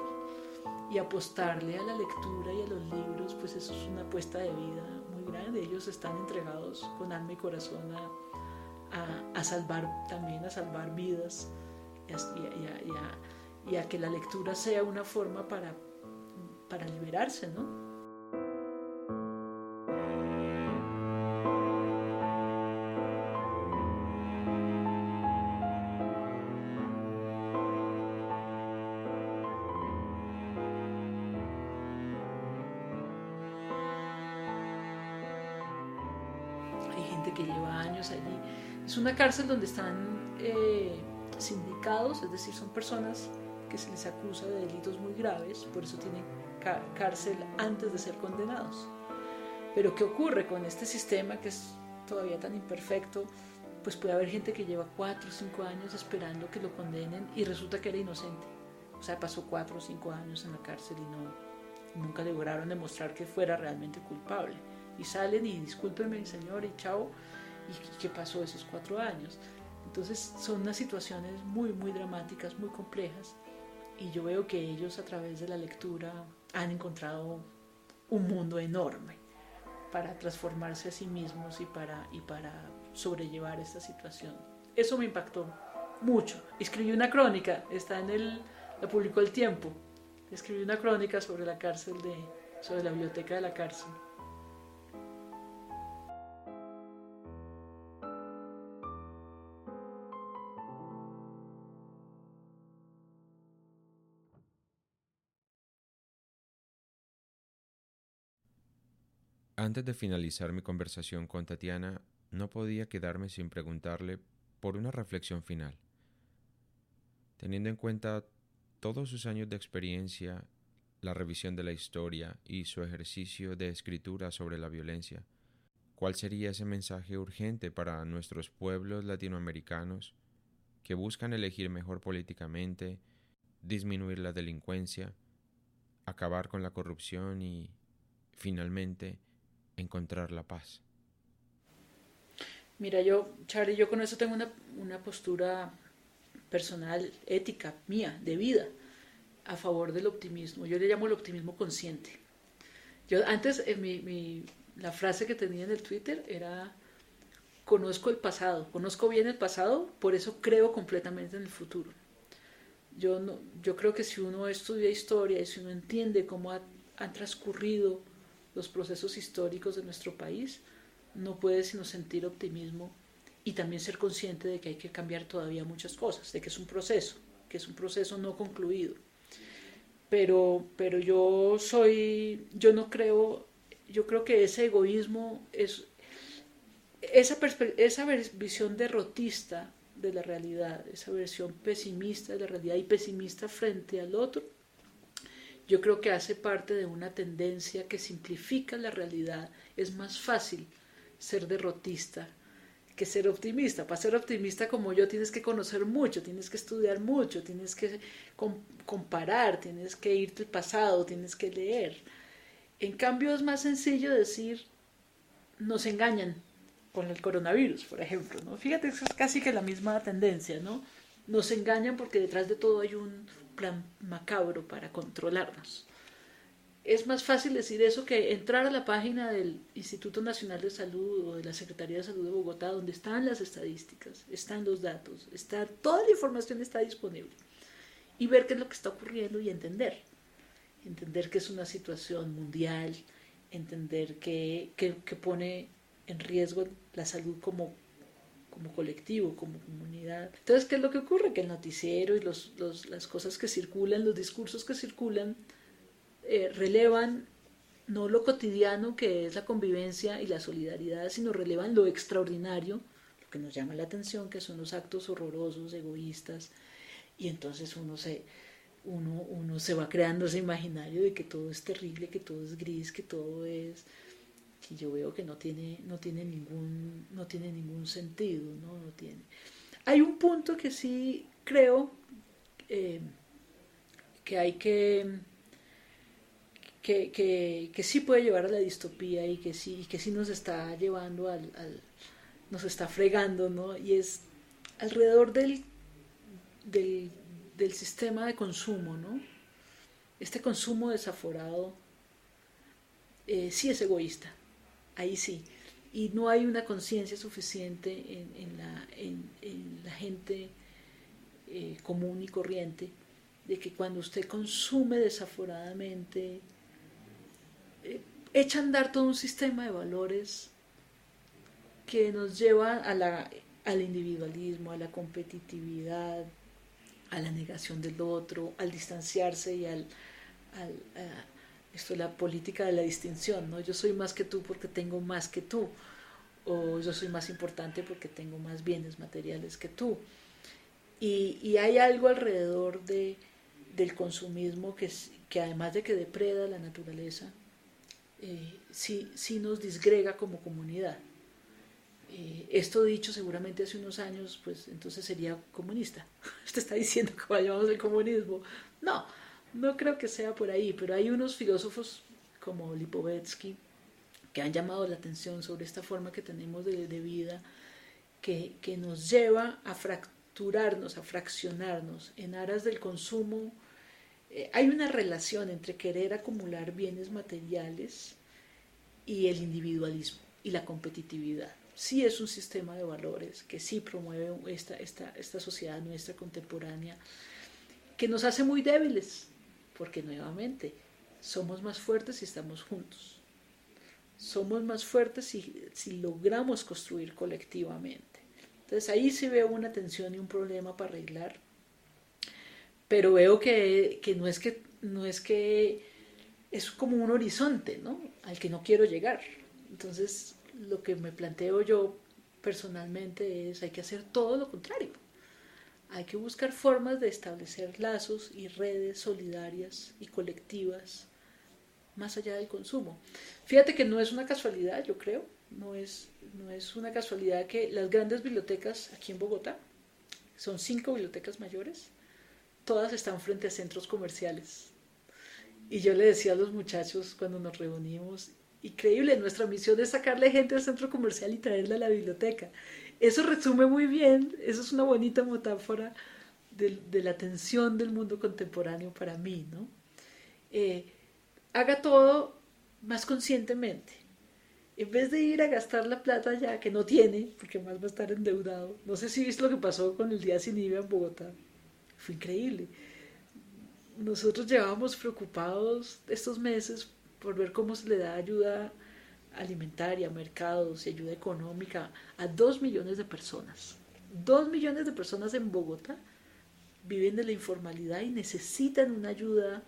y apostarle a la lectura y a los libros, pues eso es una apuesta de vida muy grande. Ellos están entregados con alma y corazón a, a, salvar también, a salvar vidas y a, y a, que la lectura sea una forma para, para liberarse, ¿no? Una cárcel donde están eh, sindicados, es decir, son personas que se les acusa de delitos muy graves, por eso tienen cárcel antes de ser condenados. Pero ¿qué ocurre con este sistema que es todavía tan imperfecto? Pues puede haber gente que lleva cuatro o cinco años esperando que lo condenen y resulta que era inocente. O sea, pasó cuatro o cinco años en la cárcel y no, nunca lograron demostrar que fuera realmente culpable y salen y discúlpeme señor y chao. ¿Y qué pasó esos cuatro años? Entonces son unas situaciones muy, muy dramáticas, muy complejas. Y yo veo que ellos a través de la lectura han encontrado un mundo enorme. para transformarse a sí mismos y para, y para sobrellevar esta situación. Eso me impactó mucho. Escribí una crónica, está en el, la publicó El Tiempo. Escribí una crónica sobre la cárcel de, sobre la biblioteca de la cárcel. Antes de finalizar mi conversación con Tatiana, no podía quedarme sin preguntarle por una reflexión final. Teniendo en cuenta todos sus años de experiencia, la revisión de la historia y su ejercicio de escritura sobre la violencia, ¿cuál sería ese mensaje urgente para nuestros pueblos latinoamericanos que buscan elegir mejor políticamente, disminuir la delincuencia, acabar con la corrupción y, finalmente, encontrar la paz. Mira, yo, Charlie, yo con eso tengo una, una postura personal, ética, mía, de vida, a favor del optimismo. Yo le llamo el optimismo consciente. Yo antes, eh, mi, mi, la frase que tenía en el Twitter era, conozco el pasado, conozco bien el pasado, por eso creo completamente en el futuro. Yo, no, yo creo que si uno estudia historia y si uno entiende cómo ha, han transcurrido los procesos históricos de nuestro país, no puede sino sentir optimismo y también ser consciente de que hay que cambiar todavía muchas cosas, de que es un proceso, que es un proceso no concluido. Pero, pero yo soy, yo no creo, yo creo que ese egoísmo es, esa, esa visión derrotista de la realidad, esa versión pesimista de la realidad y pesimista frente al otro, yo creo que hace parte de una tendencia que simplifica la realidad. Es más fácil ser derrotista que ser optimista. Para ser optimista como yo tienes que conocer mucho, tienes que estudiar mucho, tienes que comparar, tienes que irte al pasado, tienes que leer. En cambio es más sencillo decir, nos engañan con el coronavirus, por ejemplo, ¿no? Fíjate, es casi que la misma tendencia, ¿no? Nos engañan porque detrás de todo hay un plan macabro para controlarnos. Es más fácil decir eso que entrar a la página del Instituto Nacional de Salud o de la Secretaría de Salud de Bogotá, donde están las estadísticas, están los datos, está, toda la información está disponible. Y ver qué es lo que está ocurriendo y entender. Entender que es una situación mundial, entender que, que, que pone en riesgo la salud como como colectivo, como comunidad. Entonces, ¿qué es lo que ocurre? Que el noticiero y los, los, las cosas que circulan, los discursos que circulan, eh, relevan no lo cotidiano que es la convivencia y la solidaridad, sino relevan lo extraordinario, lo que nos llama la atención, que son los actos horrorosos, egoístas, y entonces uno se, uno, uno se va creando ese imaginario de que todo es terrible, que todo es gris, que todo es que yo veo que no tiene, no tiene, ningún, no tiene ningún sentido, ¿no? no tiene. Hay un punto que sí creo eh, que hay que, que, que, que, sí puede llevar a la distopía y que sí, y que sí nos está llevando al, al, nos está fregando, ¿no? Y es alrededor del, del, del sistema de consumo, ¿no? Este consumo desaforado eh, sí es egoísta ahí sí. Y no hay una conciencia suficiente en, la, en, la, gente eh, común y corriente de que cuando usted consume desaforadamente, eh, echa a andar todo un sistema de valores que nos lleva a la, al individualismo, a la competitividad, a la negación del otro, al distanciarse y al, esto es la política de la distinción, ¿no? Yo soy más que tú porque tengo más que tú, o yo soy más importante porque tengo más bienes materiales que tú. Y, hay algo alrededor de, del consumismo que, que además de que depreda la naturaleza, eh, sí, sí nos disgrega como comunidad. Eh, esto dicho seguramente hace unos años, pues entonces sería comunista. Usted está diciendo que vayamos al comunismo. No, no creo que sea por ahí, pero hay unos filósofos como Lipovetsky que han llamado la atención sobre esta forma que tenemos de, vida que, que, nos lleva a fracturarnos, a fraccionarnos en aras del consumo. Eh, hay una relación entre querer acumular bienes materiales y el individualismo y la competitividad. Sí es un sistema de valores que sí promueve esta, esta, esta sociedad nuestra contemporánea, que nos hace muy débiles, porque nuevamente somos más fuertes si estamos juntos. Somos más fuertes si, si logramos construir colectivamente. Entonces ahí sí veo una tensión y un problema para arreglar. Pero veo que, que no es que no es que es como un horizonte, ¿no? Al que no quiero llegar. Entonces, lo que me planteo yo personalmente es hay que hacer todo lo contrario. Hay que buscar formas de establecer lazos y redes solidarias y colectivas más allá del consumo. Fíjate que no es una casualidad, yo creo, no es, no es una casualidad que las grandes bibliotecas aquí en Bogotá, son cinco bibliotecas mayores, todas están frente a centros comerciales. Y yo le decía a los muchachos cuando nos reunimos, increíble, nuestra misión es sacarle gente al centro comercial y traerla a la biblioteca. Eso resume muy bien, eso es una bonita metáfora de, la tensión del mundo contemporáneo para mí, ¿no? Eh, haga todo más conscientemente. En vez de ir a gastar la plata ya que no tiene, porque más va a estar endeudado. No sé si viste lo que pasó con el día sin IVA en Bogotá. Fue increíble. Nosotros llevábamos preocupados estos meses por ver cómo se le da ayuda alimentaria, mercados y ayuda económica a dos millones de personas. Dos millones de personas en Bogotá viven de la informalidad y necesitan una ayuda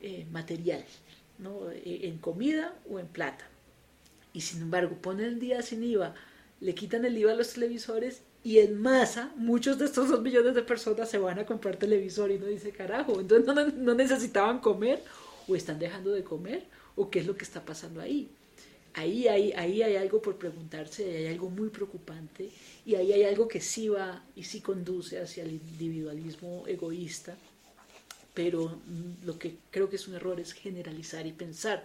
eh, material, ¿no? E, en comida o en plata. Y sin embargo, ponen el día sin IVA, le quitan el IVA a los televisores y en masa muchos de estos dos millones de personas se van a comprar televisor y no dice carajo, entonces no, no necesitaban comer o están dejando de comer o qué es lo que está pasando ahí. Ahí hay, ahí hay algo por preguntarse, hay algo muy preocupante y ahí hay algo que sí va y sí conduce hacia el individualismo egoísta, pero lo que creo que es un error es generalizar y pensar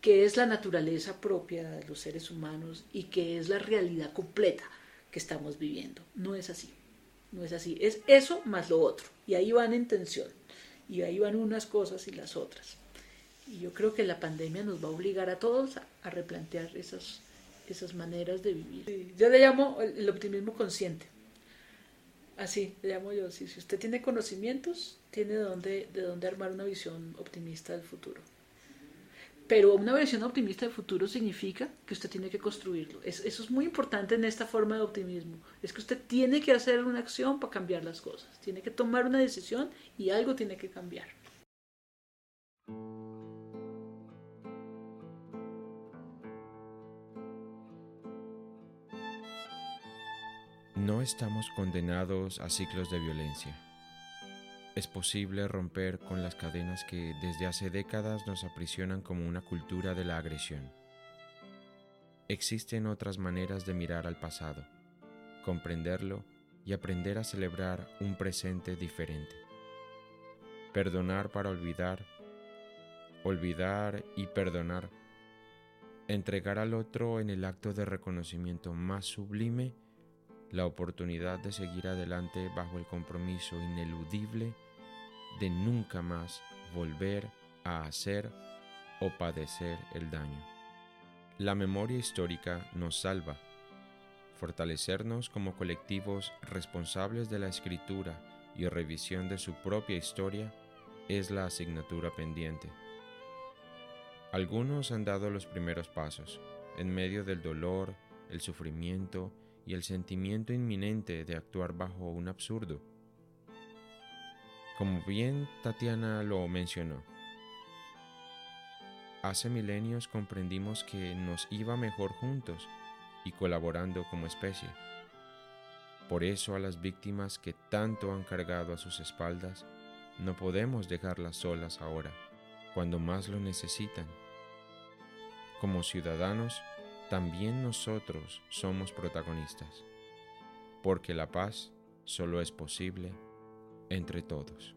que es la naturaleza propia de los seres humanos y que es la realidad completa que estamos viviendo. No es así, no es así, es eso más lo otro y ahí van en tensión y ahí van unas cosas y las otras. Y yo creo que la pandemia nos va a obligar a todos a, replantear esas, esas maneras de vivir. Yo le llamo el optimismo consciente. Así le llamo yo. Si, si usted tiene conocimientos, tiene de dónde, de dónde armar una visión optimista del futuro. Pero una visión optimista del futuro significa que usted tiene que construirlo. eso es muy importante en esta forma de optimismo. Es que usted tiene que hacer una acción para cambiar las cosas. Tiene que tomar una decisión y algo tiene que cambiar. No estamos condenados a ciclos de violencia. Es posible romper con las cadenas que desde hace décadas nos aprisionan como una cultura de la agresión. Existen otras maneras de mirar al pasado, comprenderlo y aprender a celebrar un presente diferente. Perdonar para olvidar, olvidar y perdonar. Entregar al otro en el acto de reconocimiento más sublime la oportunidad de seguir adelante bajo el compromiso ineludible de nunca más volver a hacer o padecer el daño. La memoria histórica nos salva. Fortalecernos como colectivos responsables de la escritura y revisión de su propia historia es la asignatura pendiente. Algunos han dado los primeros pasos, en medio del dolor, el sufrimiento y el sentimiento inminente de actuar bajo un absurdo. Como bien Tatiana lo mencionó, hace milenios comprendimos que nos iba mejor juntos y colaborando como especie. Por eso a las víctimas que tanto han cargado a sus espaldas, no podemos dejarlas solas ahora, cuando más lo necesitan. Como ciudadanos, también nosotros somos protagonistas, porque la paz solo es posible entre todos.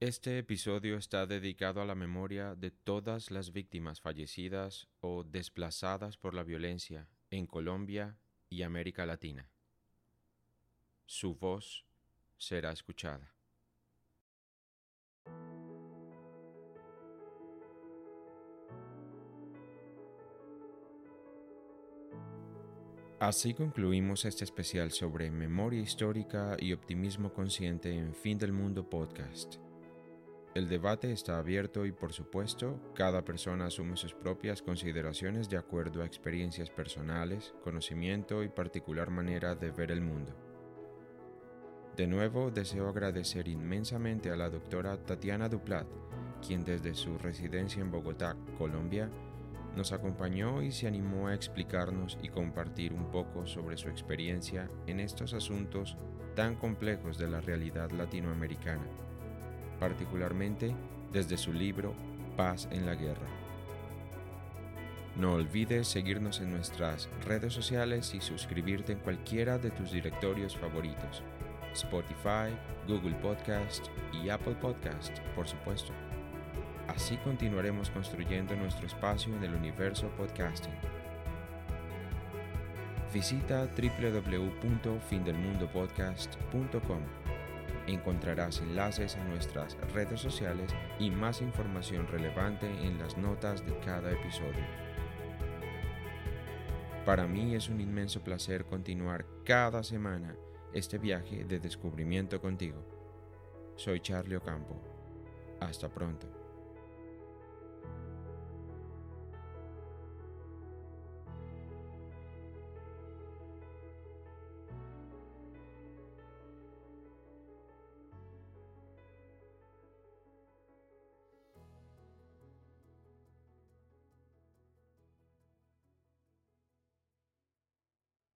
Este episodio está dedicado a la memoria de todas las víctimas fallecidas o desplazadas por la violencia en Colombia y América Latina. Su voz será escuchada. Así concluimos este especial sobre memoria histórica y optimismo consciente en Fin del Mundo podcast. El debate está abierto y por supuesto, cada persona asume sus propias consideraciones de acuerdo a experiencias personales, conocimiento y particular manera de ver el mundo. De nuevo, deseo agradecer inmensamente a la doctora Tatiana Duplat, quien desde su residencia en Bogotá, Colombia, nos acompañó y se animó a explicarnos y compartir un poco sobre su experiencia en estos asuntos tan complejos de la realidad latinoamericana particularmente desde su libro Paz en la Guerra. No olvides seguirnos en nuestras redes sociales y suscribirte en cualquiera de tus directorios favoritos, Spotify, Google Podcast y Apple Podcast, por supuesto. Así continuaremos construyendo nuestro espacio en el universo podcasting. Visita www.findelmundopodcast.com Encontrarás enlaces a nuestras redes sociales y más información relevante en las notas de cada episodio. Para mí es un inmenso placer continuar cada semana este viaje de descubrimiento contigo. Soy Charlie Ocampo. Hasta pronto.